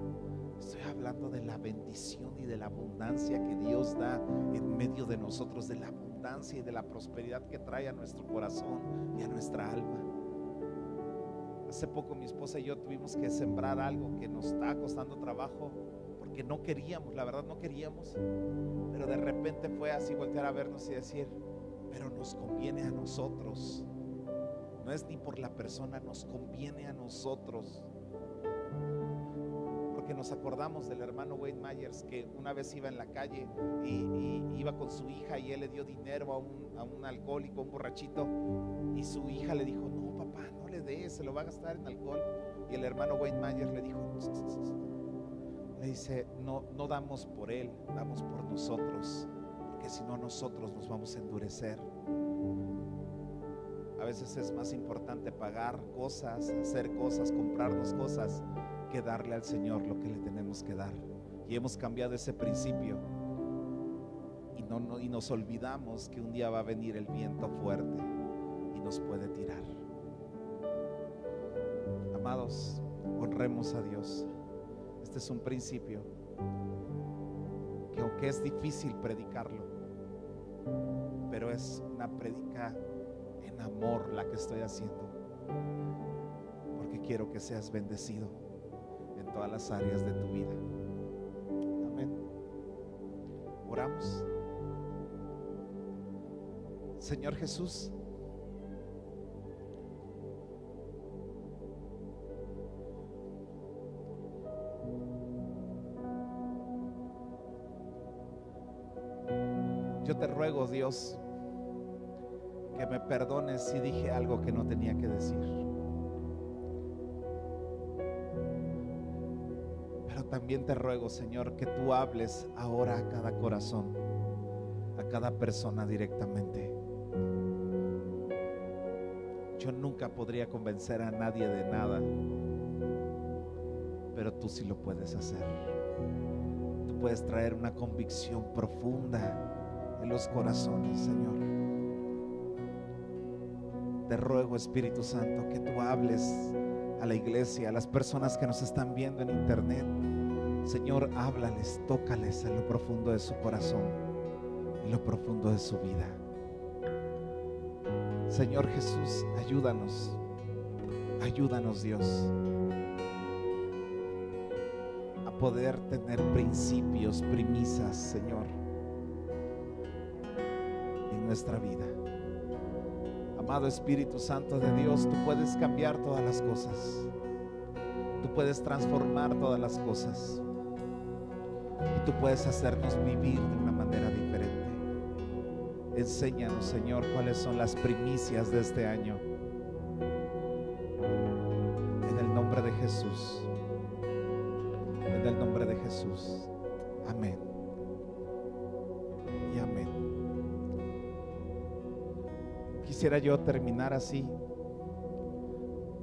Estoy hablando de la bendición y de la abundancia que Dios da en medio de nosotros, de la abundancia y de la prosperidad que trae a nuestro corazón y a nuestra alma. Hace poco mi esposa y yo tuvimos que sembrar algo que nos está costando trabajo que no queríamos, la verdad no queríamos, pero de repente fue así voltear a vernos y decir, pero nos conviene a nosotros. No es ni por la persona, nos conviene a nosotros. Porque nos acordamos del hermano Wayne Myers que una vez iba en la calle y, iba con su hija y él le dio dinero a un, alcohólico, un borrachito, y su hija le dijo, no papá, no le des, se lo va a gastar en alcohol. Y el hermano Wayne Myers le dijo, dice, no, no damos por Él, damos por nosotros, porque si no nosotros nos vamos a endurecer. A veces es más importante pagar cosas, hacer cosas, comprarnos cosas, que darle al Señor lo que le tenemos que dar. Y hemos cambiado ese principio y, no, y nos olvidamos que un día va a venir el viento fuerte y nos puede tirar. Amados, honremos a Dios. Este es un principio que aunque es difícil predicarlo, pero es una predica en amor la que estoy haciendo, porque quiero que seas bendecido en todas las áreas de tu vida. Amén. Oramos. Señor Jesús, Te ruego, Dios, que me perdones si dije algo que no tenía que decir. Pero también te ruego, Señor, que tú hables ahora a cada corazón, a cada persona directamente. Yo nunca podría convencer a nadie de nada. pero tú sí lo puedes hacer. Tú puedes traer una convicción profunda los corazones, Señor. Te ruego, Espíritu Santo, que tú hables a la iglesia, a las personas que nos están viendo en internet. Señor, háblales, tócales en lo profundo de su corazón, en lo profundo de su vida. Señor Jesús, ayúdanos, ayúdanos Dios a poder tener principios, premisas, Señor, nuestra vida. Amado Espíritu Santo de Dios, tú puedes cambiar todas las cosas. Tú puedes transformar todas las cosas. Y tú puedes hacernos vivir de una manera diferente. Enséñanos, Señor, cuáles son las primicias de este año. En el nombre de Jesús. En el nombre de Jesús. Quisiera yo terminar así.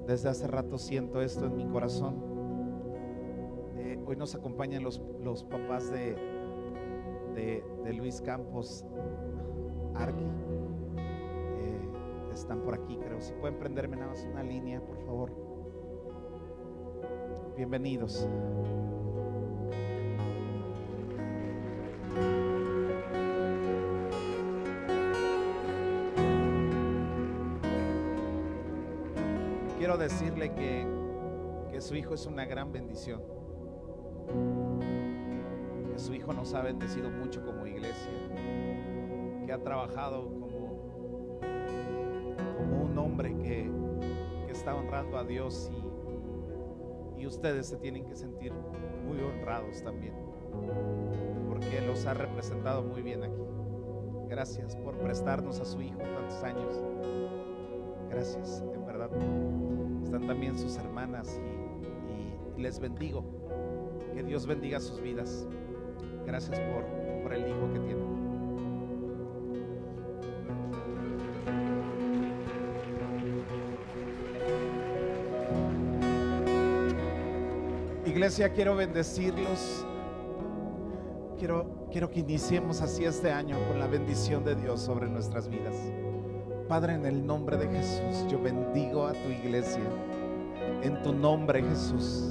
Desde hace rato siento esto en mi corazón. Eh, hoy nos acompañan los, los papás de, de, Luis Campos Arqui. Eh, están por aquí, creo. Si pueden prenderme nada más una línea, por favor. Bienvenidos. Decirle que, que su hijo es una gran bendición. Que su hijo nos ha bendecido mucho como iglesia. Que ha trabajado como, como un hombre que, que está honrando a Dios y, y ustedes se tienen que sentir muy honrados también. Porque los ha representado muy bien aquí. Gracias por prestarnos a su hijo tantos años. Gracias, en verdad. Están también sus hermanas y, les bendigo. Que Dios bendiga sus vidas. Gracias por, por el hijo que tienen. Iglesia, quiero bendecirlos. Quiero, quiero que iniciemos así este año con la bendición de Dios sobre nuestras vidas. Padre, en el nombre de Jesús, yo bendigo a tu iglesia. En tu nombre, Jesús.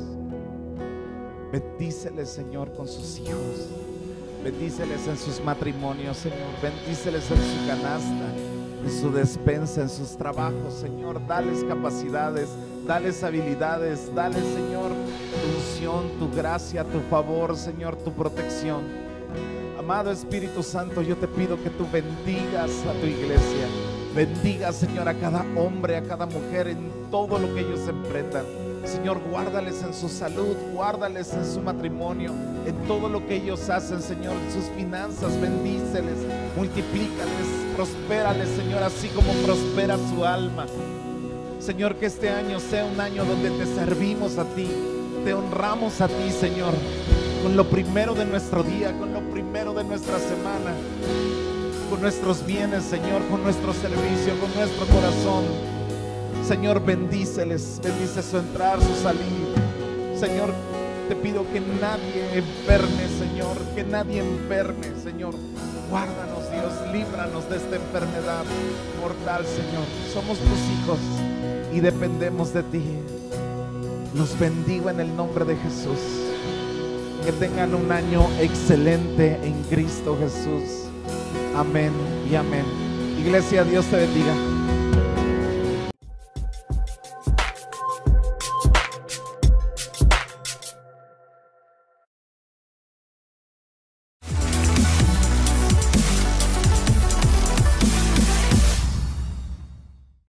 Bendíceles, Señor, con sus hijos. Bendíceles en sus matrimonios, Señor. Bendíceles en su canasta, en su despensa, en sus trabajos, Señor. Dales capacidades, dales habilidades, dales, Señor, tu unción, tu gracia, tu favor, Señor, tu protección. Amado Espíritu Santo, yo te pido que tú bendigas a tu iglesia. Bendiga, Señor, a cada hombre, a cada mujer en todo lo que ellos emprendan. Señor, guárdales en su salud, guárdales en su matrimonio, en todo lo que ellos hacen, Señor, en sus finanzas, bendíceles, multiplícales, prospérales, Señor, así como prospera su alma. Señor, que este año sea un año donde te servimos a ti, te honramos a ti, Señor, con lo primero de nuestro día, con lo primero de nuestra semana, con nuestros bienes, Señor, con nuestro servicio, con nuestro corazón. Señor, bendíceles, bendice su entrar, su salir. Señor, te pido que nadie enferme, Señor, que nadie enferme, Señor. Guárdanos, Dios, líbranos de esta enfermedad mortal, Señor. Somos tus hijos y dependemos de ti. Los bendigo en el nombre de Jesús. Que tengan un año excelente en Cristo Jesús. Amén y amén. Iglesia, Dios te bendiga.